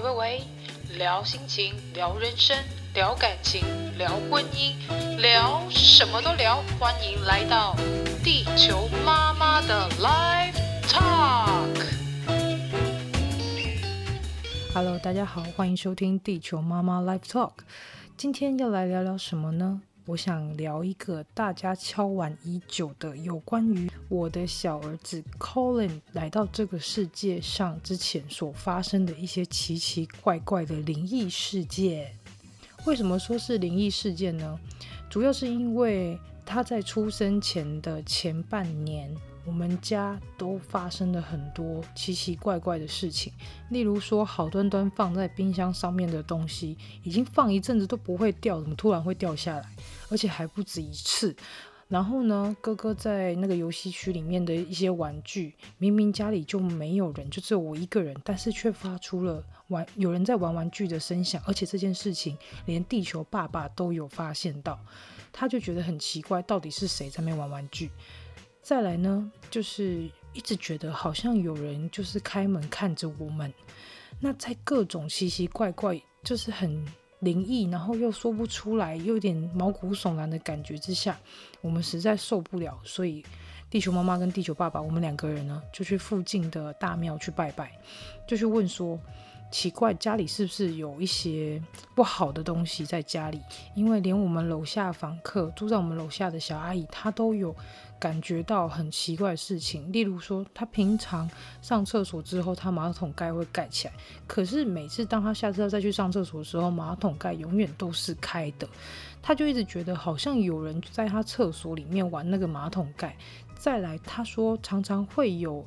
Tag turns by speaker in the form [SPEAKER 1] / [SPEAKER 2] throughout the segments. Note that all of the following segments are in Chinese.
[SPEAKER 1] 喂喂喂，聊心情，聊人生，聊感情，聊婚姻，聊什么都聊。欢迎来到地球妈妈的 Live Talk。Hello，大家好，欢迎收听地球妈妈 Live Talk。今天要来聊聊什么呢？我想聊一个大家敲完已久的，有关于我的小儿子 Colin 来到这个世界上之前所发生的一些奇奇怪怪的灵异事件。为什么说是灵异事件呢？主要是因为他在出生前的前半年。我们家都发生了很多奇奇怪怪的事情，例如说，好端端放在冰箱上面的东西，已经放一阵子都不会掉，怎么突然会掉下来？而且还不止一次。然后呢，哥哥在那个游戏区里面的一些玩具，明明家里就没有人，就只有我一个人，但是却发出了玩有人在玩玩具的声响，而且这件事情连地球爸爸都有发现到，他就觉得很奇怪，到底是谁在那边玩玩具？再来呢，就是一直觉得好像有人就是开门看着我们。那在各种奇奇怪怪，就是很灵异，然后又说不出来，又有点毛骨悚然的感觉之下，我们实在受不了，所以地球妈妈跟地球爸爸，我们两个人呢，就去附近的大庙去拜拜，就去问说。奇怪，家里是不是有一些不好的东西在家里？因为连我们楼下房客住在我们楼下的小阿姨，她都有感觉到很奇怪的事情。例如说，她平常上厕所之后，她马桶盖会盖起来，可是每次当她下次要再去上厕所的时候，马桶盖永远都是开的。她就一直觉得好像有人在她厕所里面玩那个马桶盖。再来，她说常常会有。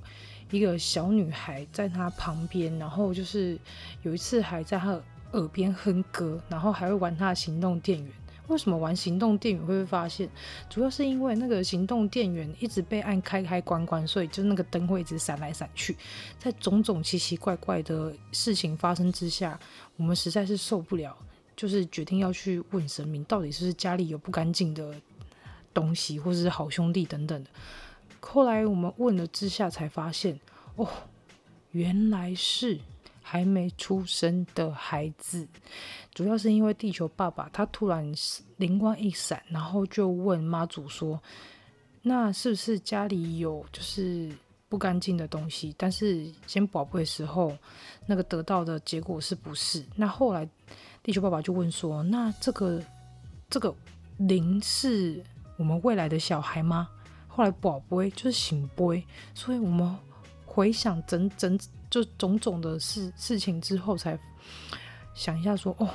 [SPEAKER 1] 一个小女孩在她旁边，然后就是有一次还在她耳边哼歌，然后还会玩她的行动电源。为什么玩行动电源会被发现？主要是因为那个行动电源一直被按开开关关，所以就那个灯会一直闪来闪去。在种种奇奇怪怪的事情发生之下，我们实在是受不了，就是决定要去问神明，到底是不是家里有不干净的东西，或者是好兄弟等等的。后来我们问了之下，才发现，哦，原来是还没出生的孩子。主要是因为地球爸爸他突然灵光一闪，然后就问妈祖说：“那是不是家里有就是不干净的东西？”但是先宝贝的时候，那个得到的结果是不是？那后来地球爸爸就问说：“那这个这个灵是我们未来的小孩吗？”后来宝贝就是圣杯，所以我们回想整整就种种的事事情之后，才想一下说，哦，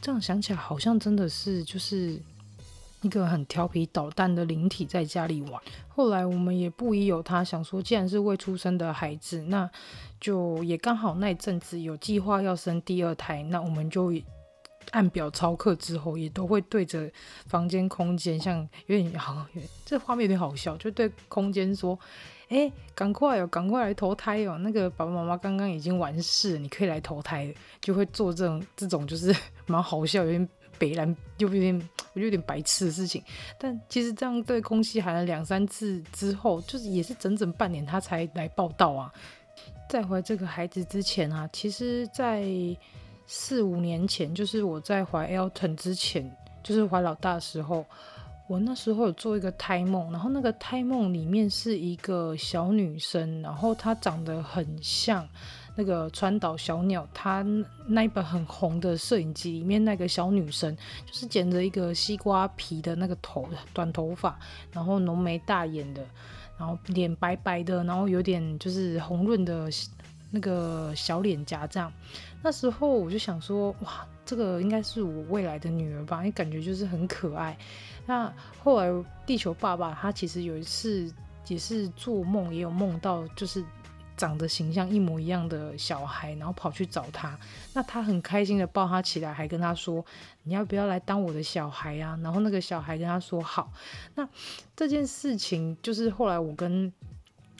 [SPEAKER 1] 这样想起来好像真的是就是一个很调皮捣蛋的灵体在家里玩。后来我们也不疑有他，想说既然是未出生的孩子，那就也刚好那一阵子有计划要生第二胎，那我们就。按表操课之后，也都会对着房间空间，像有点 好，这画面有点好笑，就对空间说：“哎、赶快哦，赶快来投胎哦！那个爸爸妈妈刚刚已经完事，你可以来投胎。”就会做这种这种就是 蛮好笑，有点北烂，又有点我觉得有点白痴的事情。但其实这样对空气喊了两三次之后，就是也是整整半年他才来报到啊。在怀这个孩子之前啊，其实，在四五年前，就是我在怀 Elton 之前，就是怀老大的时候，我那时候有做一个胎梦，然后那个胎梦里面是一个小女生，然后她长得很像那个川岛小鸟，她那一本很红的摄影集里面那个小女生，就是剪着一个西瓜皮的那个头，短头发，然后浓眉大眼的，然后脸白白的，然后有点就是红润的。那个小脸颊这样，那时候我就想说，哇，这个应该是我未来的女儿吧，因为感觉就是很可爱。那后来地球爸爸他其实有一次也是做梦，也有梦到就是长得形象一模一样的小孩，然后跑去找他。那他很开心的抱他起来，还跟他说：“你要不要来当我的小孩啊？”然后那个小孩跟他说：“好。”那这件事情就是后来我跟。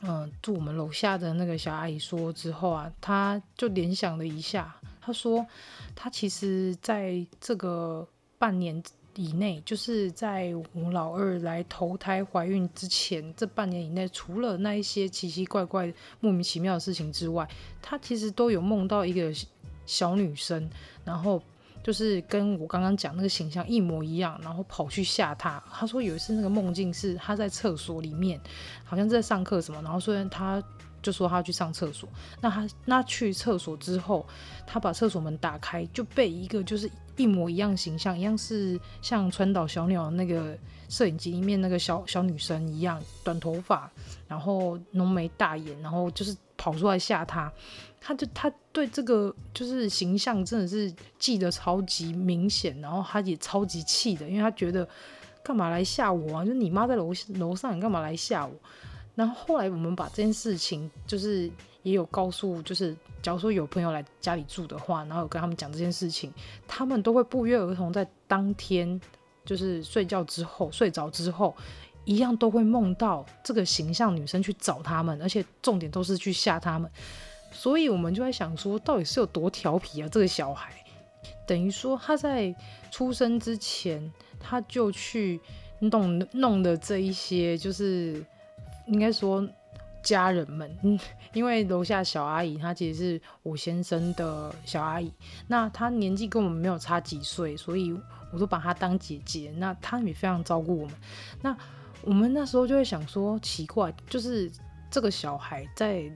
[SPEAKER 1] 嗯，住我们楼下的那个小阿姨说之后啊，她就联想了一下，她说她其实在这个半年以内，就是在我老二来投胎怀孕之前这半年以内，除了那一些奇奇怪怪、莫名其妙的事情之外，她其实都有梦到一个小女生，然后就是跟我刚刚讲那个形象一模一样，然后跑去吓他。他说有一次那个梦境是他在厕所里面，好像在上课什么，然后虽然他就说他要去上厕所，那他那去厕所之后，他把厕所门打开，就被一个就是一模一样形象，一样是像川岛小鸟那个摄影机里面那个小小女生一样，短头发，然后浓眉大眼，然后就是跑出来吓他。他就他对这个就是形象真的是记得超级明显，然后他也超级气的，因为他觉得干嘛来吓我啊？就你妈在楼楼上，你干嘛来吓我？然后后来我们把这件事情就是也有告诉，就是假如说有朋友来家里住的话，然后有跟他们讲这件事情，他们都会不约而同在当天就是睡觉之后睡着之后，一样都会梦到这个形象女生去找他们，而且重点都是去吓他们。所以我们就在想说，到底是有多调皮啊？这个小孩，等于说他在出生之前，他就去弄弄的这一些，就是应该说家人们，因为楼下小阿姨她其实是我先生的小阿姨，那她年纪跟我们没有差几岁，所以我都把她当姐姐，那她也非常照顾我们。那我们那时候就会想说，奇怪，就是这个小孩在。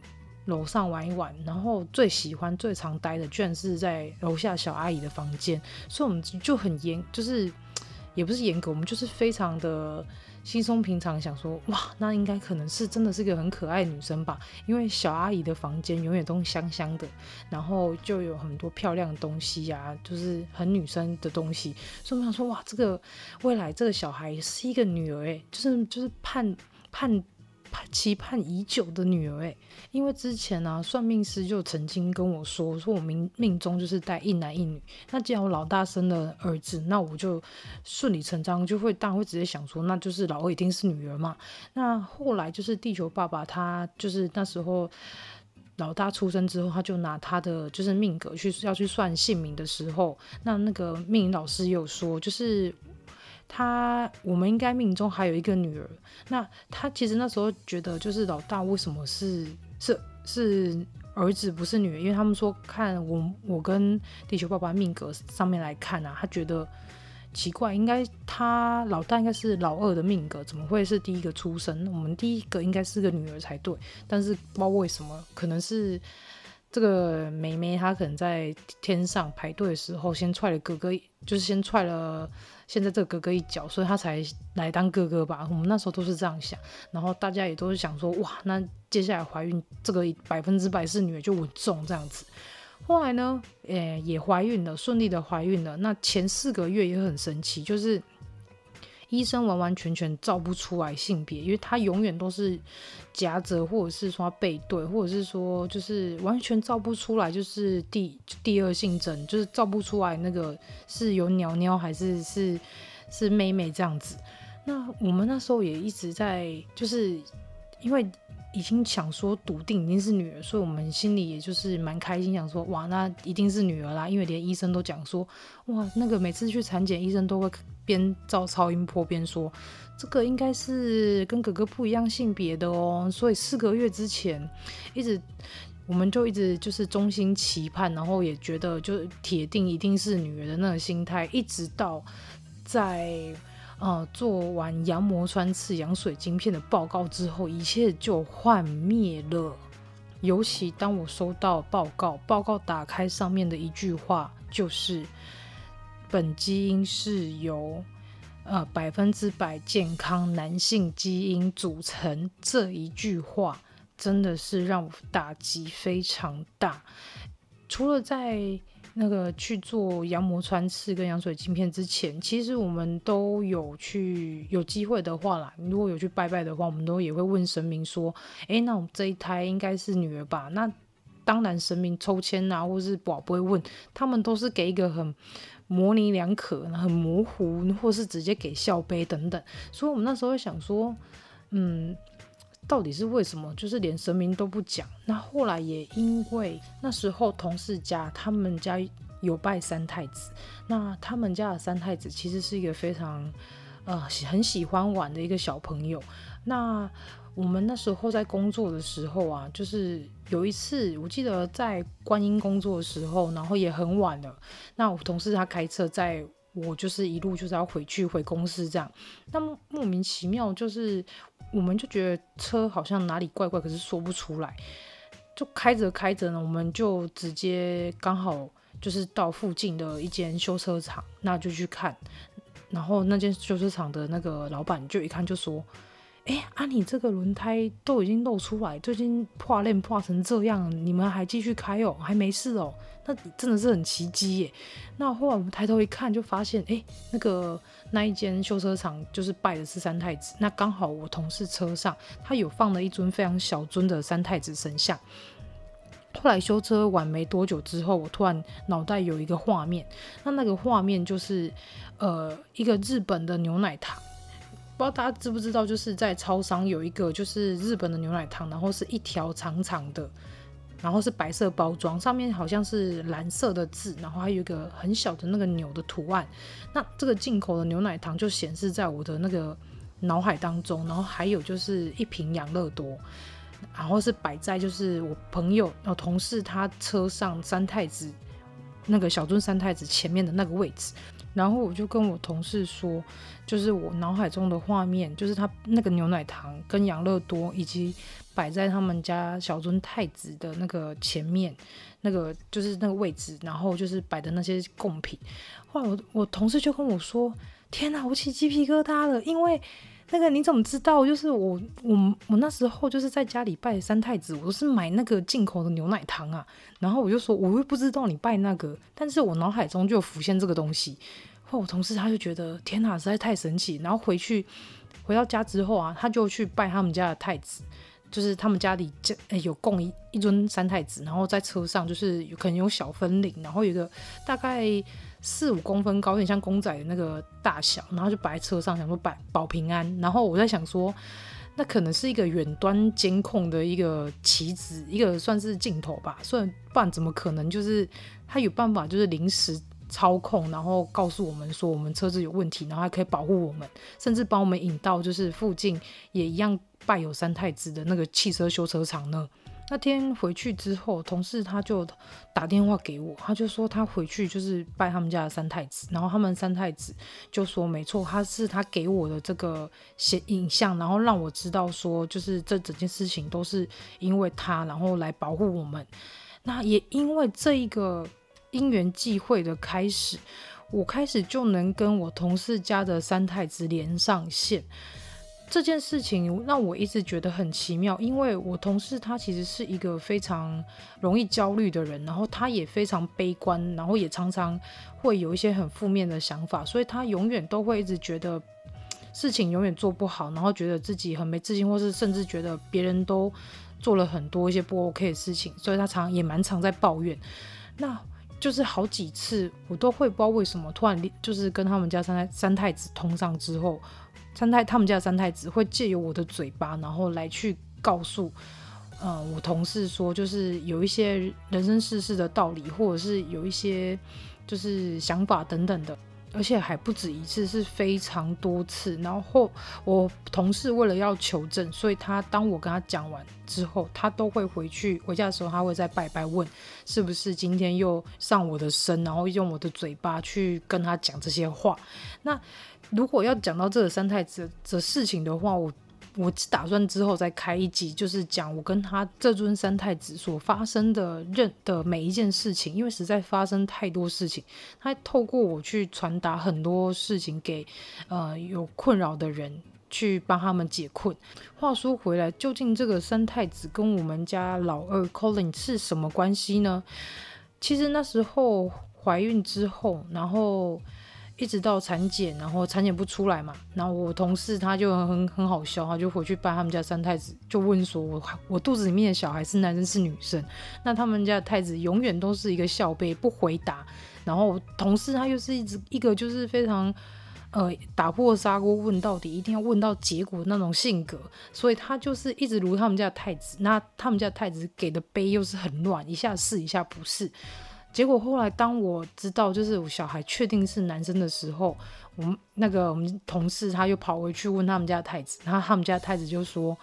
[SPEAKER 1] 楼上玩一玩，然后最喜欢、最常待的，居然是在楼下小阿姨的房间，所以我们就很严，就是 也不是严格，我们就是非常的稀松平常，想说哇，那应该可能是真的是个很可爱女生吧，因为小阿姨的房间永远都香香的，然后就有很多漂亮的东西呀、就是很女生的东西，所以我想说哇，这个未来这个小孩是一个女儿诶，就是就是盼盼。期盼已久的女儿哎，因为之前呢、啊，算命师就曾经跟我说，说我命命中就是带一男一女。那既然我老大生了儿子，那我就顺理成章就会当然会直接想说，那就是老二一定是女儿嘛。那后来就是地球爸爸他就是那时候老大出生之后，他就拿他的就是命格去要去算姓名的时候，那那个命理老师也有说就是。他，我们应该命中还有一个女儿。那他其实那时候觉得，就是老大为什么是是是儿子不是女儿？因为他们说看我我跟地球爸爸命格上面来看啊，他觉得奇怪，应该他老大应该是老二的命格，怎么会是第一个出生？我们第一个应该是个女儿才对。但是不知道为什么，可能是。这个妹妹她可能在天上排队的时候，先踹了哥哥，就是先踹了现在这个哥哥一脚，所以他才来当哥哥吧。我们那时候都是这样想，然后大家也都是想说，哇，那接下来怀孕这个百分之百是女儿就稳重这样子。后来呢，诶，也怀孕了，顺利的怀孕了。那前四个月也很神奇，就是。医生完完全全照不出来性别，因为他永远都是夹着，或者是说背对，或者是说就是完全照不出来，就是第第二性征，就是照不出来那个是有鸟鸟还是是是妹妹这样子。那我们那时候也一直在，就是因为。已经想说笃定一定是女儿，所以我们心里也就是蛮开心，想说哇，那一定是女儿啦，因为连医生都讲说，哇，那个每次去产检，医生都会边照超音波边说，这个应该是跟哥哥不一样性别的哦，所以四个月之前，一直我们就一直就是衷心期盼，然后也觉得就铁定一定是女儿的那个心态，一直到在。呃，做完羊膜穿刺、羊水晶片的报告之后，一切就幻灭了。尤其当我收到报告，报告打开上面的一句话就是：“本基因是由呃百分之百健康男性基因组成。”这一句话真的是让我打击非常大。除了在那个去做羊膜穿刺跟羊水镜片之前，其实我们都有去有机会的话啦，如果有去拜拜的话，我们都也会问神明说，诶，那我们这一胎应该是女儿吧？那当然，神明抽签啊，或是宝不会问，他们都是给一个很模棱两可、很模糊，或是直接给笑杯等等。所以，我们那时候想说，嗯。到底是为什么？就是连神明都不讲。那后来也因为那时候同事家他们家有拜三太子，那他们家的三太子其实是一个非常呃很喜欢玩的一个小朋友。那我们那时候在工作的时候啊，就是有一次，我记得在观音工作的时候，然后也很晚了。那我同事他开车载我，就是一路就是要回去回公司这样。那莫名其妙，就是我们就觉得车好像哪里怪怪，可是说不出来。就开着开着呢，我们就直接刚好就是到附近的一间修车厂，那就去看。然后那间修车厂的那个老板就一看就说。哎，啊，你这个轮胎都已经露出来，最近破烂破成这样，你们还继续开哦，还没事哦，那真的是很奇迹耶。那后来我们抬头一看，就发现，哎，那个那一间修车厂就是拜的是三太子。那刚好我同事车上他有放了一尊非常小尊的三太子神像。后来修车完没多久之后，我突然脑袋有一个画面，那那个画面就是，呃，一个日本的牛奶糖。不知道大家知不知道，就是在超商有一个就是日本的牛奶糖，然后是一条长长的，然后是白色包装，上面好像是蓝色的字，然后还有一个很小的那个牛的图案。那这个进口的牛奶糖就显示在我的那个脑海当中，然后还有就是一瓶养乐多，然后是摆在就是我朋友、我同事他车上三太子那个小尊三太子前面的那个位置。然后我就跟我同事说，就是我脑海中的画面，就是他那个牛奶糖跟养乐多，以及摆在他们家小尊太子的那个前面，那个就是那个位置，然后就是摆的那些贡品。后来我我同事就跟我说：“天哪，我起鸡皮疙瘩了，因为那个你怎么知道？就是我我我那时候就是在家里拜三太子，我都是买那个进口的牛奶糖啊。然后我就说，我又不知道你拜那个，但是我脑海中就浮现这个东西。”后我同事他就觉得天哪，实在太神奇。然后回去回到家之后啊，他就去拜他们家的太子，就是他们家里家有供一一尊三太子，然后在车上就是有可能有小分灵，然后有一个大概四五公分高，有点像公仔的那个大小，然后就摆在车上，想说摆保平安。然后我在想说，那可能是一个远端监控的一个棋子，一个算是镜头吧，虽然不然怎么可能就是他有办法就是临时。操控，然后告诉我们说我们车子有问题，然后还可以保护我们，甚至帮我们引到就是附近也一样拜有三太子的那个汽车修车厂呢。那天回去之后，同事他就打电话给我，他就说他回去就是拜他们家的三太子，然后他们三太子就说没错，他是他给我的这个显影像，然后让我知道说就是这整件事情都是因为他，然后来保护我们。那也因为这一个。因缘际会的开始，我开始就能跟我同事家的三太子连上线。这件事情让我一直觉得很奇妙，因为我同事他其实是一个非常容易焦虑的人，然后他也非常悲观，然后也常常会有一些很负面的想法，所以他永远都会一直觉得事情永远做不好，然后觉得自己很没自信，或是甚至觉得别人都做了很多一些不 OK 的事情，所以他常也蛮常在抱怨。那就是好几次，我都会不知道为什么突然就是跟他们家三太三太子通上之后，三太他们家三太子会借由我的嘴巴，然后来去告诉，呃，我同事说，就是有一些人生世事的道理，或者是有一些就是想法等等的。而且还不止一次，是非常多次。然后我同事为了要求证，所以他当我跟他讲完之后，他都会回去回家的时候，他会再拜拜问，是不是今天又上我的身，然后用我的嘴巴去跟他讲这些话。那如果要讲到这个三太子的事情的话，我。我打算之后再开一集，就是讲我跟他这尊三太子所发生的任的每一件事情，因为实在发生太多事情，他透过我去传达很多事情给呃有困扰的人，去帮他们解困。话说回来，究竟这个三太子跟我们家老二 Colin 是什么关系呢？其实那时候怀孕之后，然后。一直到产检，然后产检不出来嘛，然后我同事他就很很好笑，他就回去拜他们家三太子，就问说我我肚子里面的小孩是男生是女生？那他们家的太子永远都是一个笑背不回答，然后同事他又是一直一个就是非常呃打破砂锅问到底，一定要问到结果那种性格，所以他就是一直如他们家的太子，那他们家的太子给的杯又是很乱，一下是一下不是。结果后来，当我知道就是我小孩确定是男生的时候，我们那个我们同事他又跑回去问他们家的太子，然后他们家的太子就说，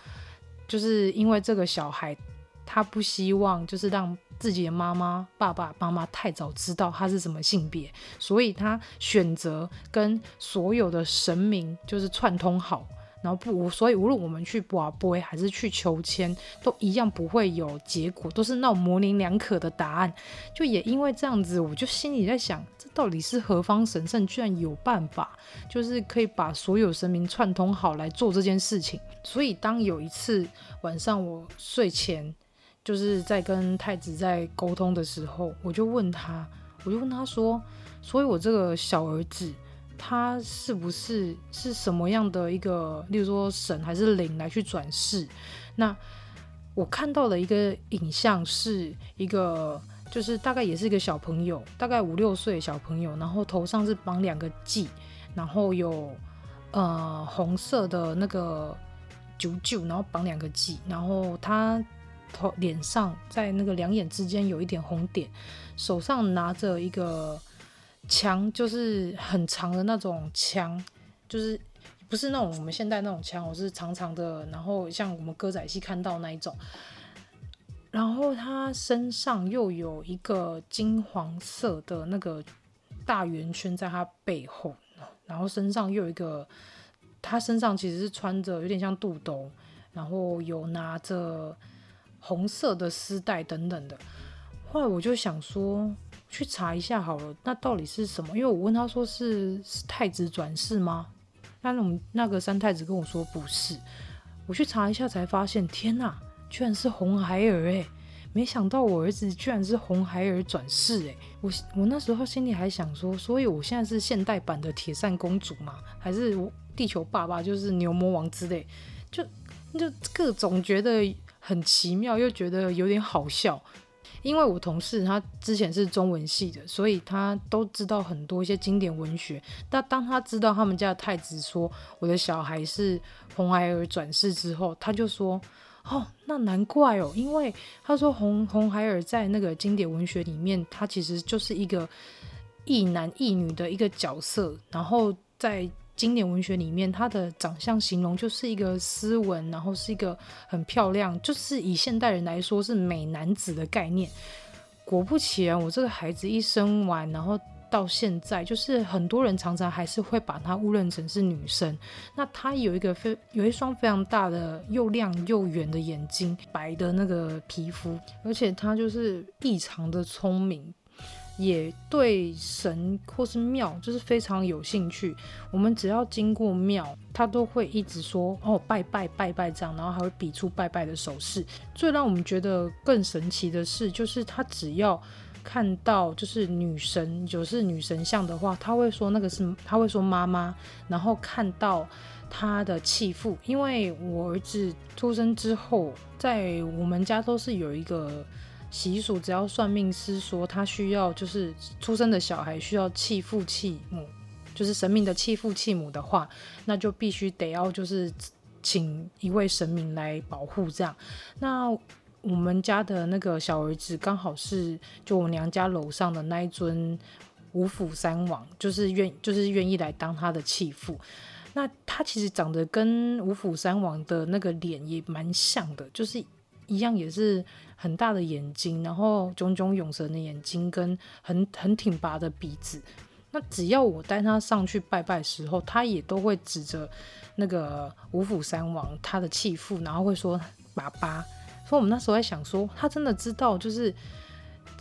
[SPEAKER 1] 就是因为这个小孩他不希望就是让自己的妈妈、爸爸妈妈太早知道他是什么性别，所以他选择跟所有的神明就是串通好。然后不，所以无论我们去拔杯还是去求签，都一样不会有结果，都是那种模棱两可的答案。就也因为这样子，我就心里在想，这到底是何方神圣，居然有办法，就是可以把所有神明串通好来做这件事情。所以当有一次晚上我睡前就是在跟太子在沟通的时候，我就问他，我就问他说，所以我这个小儿子。他是不是是什么样的一个，例如说神还是灵来去转世？那我看到的一个影像是一个，就是大概也是一个小朋友，大概五六岁小朋友，然后头上是绑两个髻，然后有呃红色的那个九九，然后绑两个髻，然后他头脸上在那个两眼之间有一点红点，手上拿着一个。枪就是很长的那种枪，就是不是那种我们现代那种枪，我是长长的，然后像我们歌仔戏看到那一种。然后他身上又有一个金黄色的那个大圆圈在他背后，然后身上又有一个，他身上其实是穿着有点像肚兜，然后有拿着红色的丝带等等的。后来我就想说。去查一下好了，那到底是什么？因为我问他说是是太子转世吗？那我们那个三太子跟我说不是。我去查一下才发现，天哪，居然是红孩儿哎！没想到我儿子居然是红孩儿转世哎！我我那时候心里还想说，所以我现在是现代版的铁扇公主吗？还是地球爸爸就是牛魔王之类？就就各种觉得很奇妙，又觉得有点好笑。因为我同事他之前是中文系的，所以他都知道很多一些经典文学。但当他知道他们家的太子说我的小孩是红孩儿转世之后，他就说：“哦，那难怪哦，因为他说红红孩儿在那个经典文学里面，他其实就是一个一男一女的一个角色，然后在。”经典文学里面，他的长相形容就是一个斯文，然后是一个很漂亮，就是以现代人来说是美男子的概念。果不其然，我这个孩子一生完，然后到现在，就是很多人常常还是会把他误认成是女生。那他有一个非有一双非常大的又亮又圆的眼睛，白的那个皮肤，而且他就是异常的聪明。也对神或是庙就是非常有兴趣。我们只要经过庙，他都会一直说哦，拜拜拜拜这样，然后还会比出拜拜的手势。最让我们觉得更神奇的是，就是他只要看到就是女神，就是女神像的话，他会说那个是他会说妈妈。然后看到他的弃父，因为我儿子出生之后，在我们家都是有一个。习俗，只要算命师说他需要，就是出生的小孩需要弃父弃母，就是神明的弃父弃母的话，那就必须得要就是请一位神明来保护这样。那我们家的那个小儿子刚好是就我娘家楼上的那一尊五府三王，就是愿就是愿意来当他的弃父。那他其实长得跟五府三王的那个脸也蛮像的，就是。一样也是很大的眼睛，然后炯炯有神的眼睛，跟很很挺拔的鼻子。那只要我带他上去拜拜的时候，他也都会指着那个五府三王他的继父，然后会说爸爸。所以我们那时候在想说，他真的知道就是。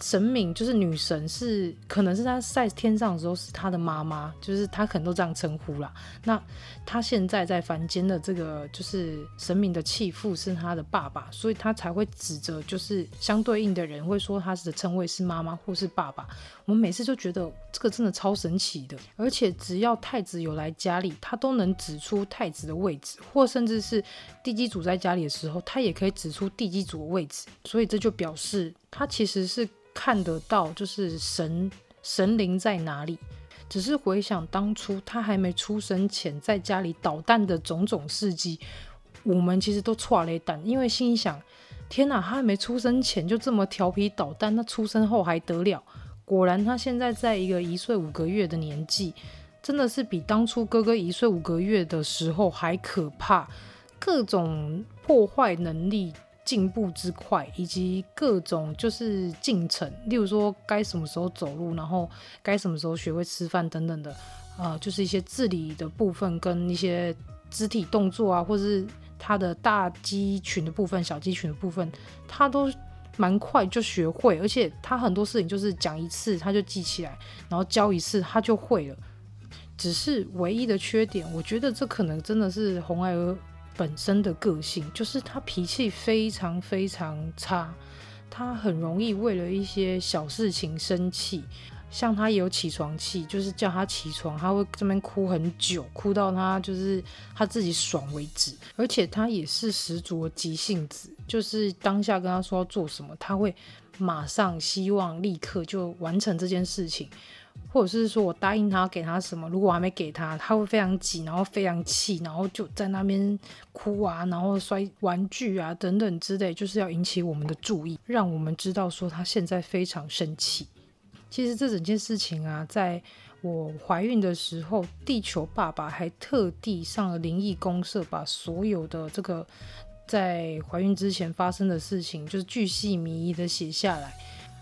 [SPEAKER 1] 神明就是女神是，可能是他在天上的时候是他的妈妈，就是他可能都这样称呼啦。那他现在在凡间的这个就是神明的弃父是他的爸爸，所以他才会指着就是相对应的人会说他的称谓是妈妈或是爸爸。我们每次就觉得这个真的超神奇的，而且只要太子有来家里，他都能指出太子的位置，或甚至是地基主在家里的时候，他也可以指出地基主的位置。所以这就表示他其实是。看得到，就是神神灵在哪里。只是回想当初他还没出生前在家里捣蛋的种种事迹，我们其实都剉咧等，因为心想：天哪，他还没出生前就这么调皮捣蛋，那出生后还得了？果然，他现在在一个一岁五个月的年纪，真的是比当初哥哥一岁五个月的时候还可怕，各种破坏能力。进步之快，以及各种就是进程，例如说该什么时候走路，然后该什么时候学会吃饭等等的，呃，就是一些自理的部分跟一些肢体动作啊，或是他的大肌群的部分、小肌群的部分，他都蛮快就学会，而且他很多事情就是讲一次他就记起来，然后教一次他就会了。只是唯一的缺点，我觉得这可能真的是红孩儿。本身的个性就是他脾气非常非常差，他很容易为了一些小事情生气。像他也有起床气，就是叫他起床，他会这边哭很久，哭到他就是他自己爽为止。而且他也是十足的急性子，就是当下跟他说要做什么，他会马上希望立刻就完成这件事情。或者是说我答应他给他什么，如果我还没给他，他会非常急，然后非常气，然后就在那边哭啊，然后摔玩具啊等等之类，就是要引起我们的注意，让我们知道说他现在非常生气。其实这整件事情啊，在我怀孕的时候，地球爸爸还特地上了灵异公社，把所有的这个在怀孕之前发生的事情，就是巨细靡遗的写下来。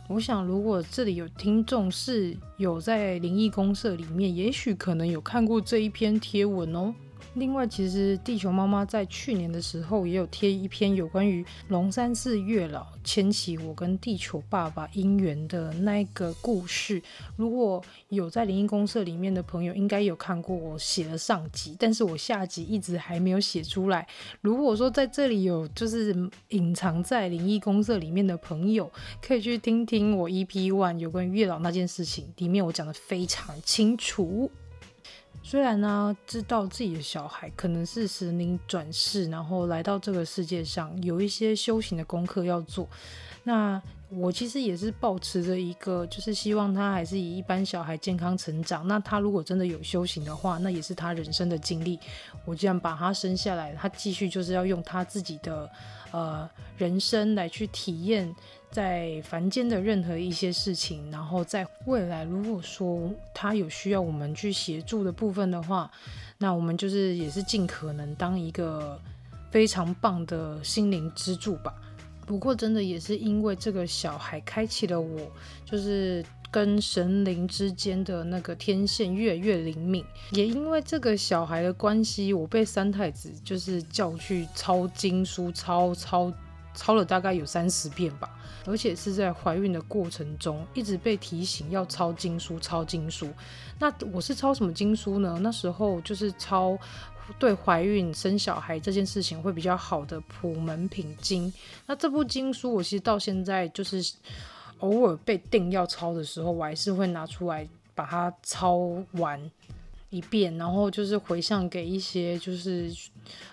[SPEAKER 1] 我想，如果这里有听众是有在灵异公社里面，也许可能有看过这一篇贴文哦。另外，其实地球妈妈在去年的时候也有贴一篇有关于龙山寺月老牵起我跟地球爸爸姻缘的那个故事。如果有在灵异公社里面的朋友，应该有看过我写了上集，但是我下集一直还没有写出来。如果说在这里有就是隐藏在灵异公社里面的朋友，可以去听听我 EP One 有关于月老那件事情，里面我讲的非常清楚。虽然呢，知道自己的小孩可能是神灵转世，然后来到这个世界上，有一些修行的功课要做。那我其实也是抱持着一个，就是希望他还是以一般小孩健康成长。那他如果真的有修行的话，那也是他人生的经历。我既然把他生下来，他继续就是要用他自己的呃人生来去体验。在凡间的任何一些事情，然后在未来，如果说他有需要我们去协助的部分的话，那我们就是也是尽可能当一个非常棒的心灵支柱吧。不过，真的也是因为这个小孩开启了我，就是跟神灵之间的那个天线越来越灵敏。也因为这个小孩的关系，我被三太子就是叫去抄经书，抄抄抄了大概有三十遍吧。而且是在怀孕的过程中，一直被提醒要抄经书，抄经书。那我是抄什么经书呢？那时候就是抄对怀孕生小孩这件事情会比较好的《普门品经》。那这部经书，我其实到现在就是偶尔被定要抄的时候，我还是会拿出来把它抄完一遍，然后就是回向给一些就是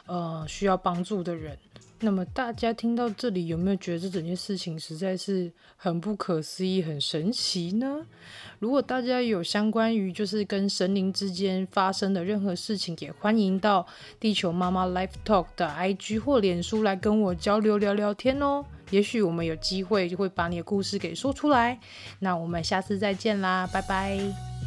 [SPEAKER 1] 呃需要帮助的人。那么大家听到这里有没有觉得这整件事情实在是很不可思议、很神奇呢？如果大家有相关于就是跟神灵之间发生的任何事情，也欢迎到地球妈妈 Life Talk 的 IG 或脸书来跟我交流聊聊天哦。也许我们有机会就会把你的故事给说出来。那我们下次再见啦，拜拜。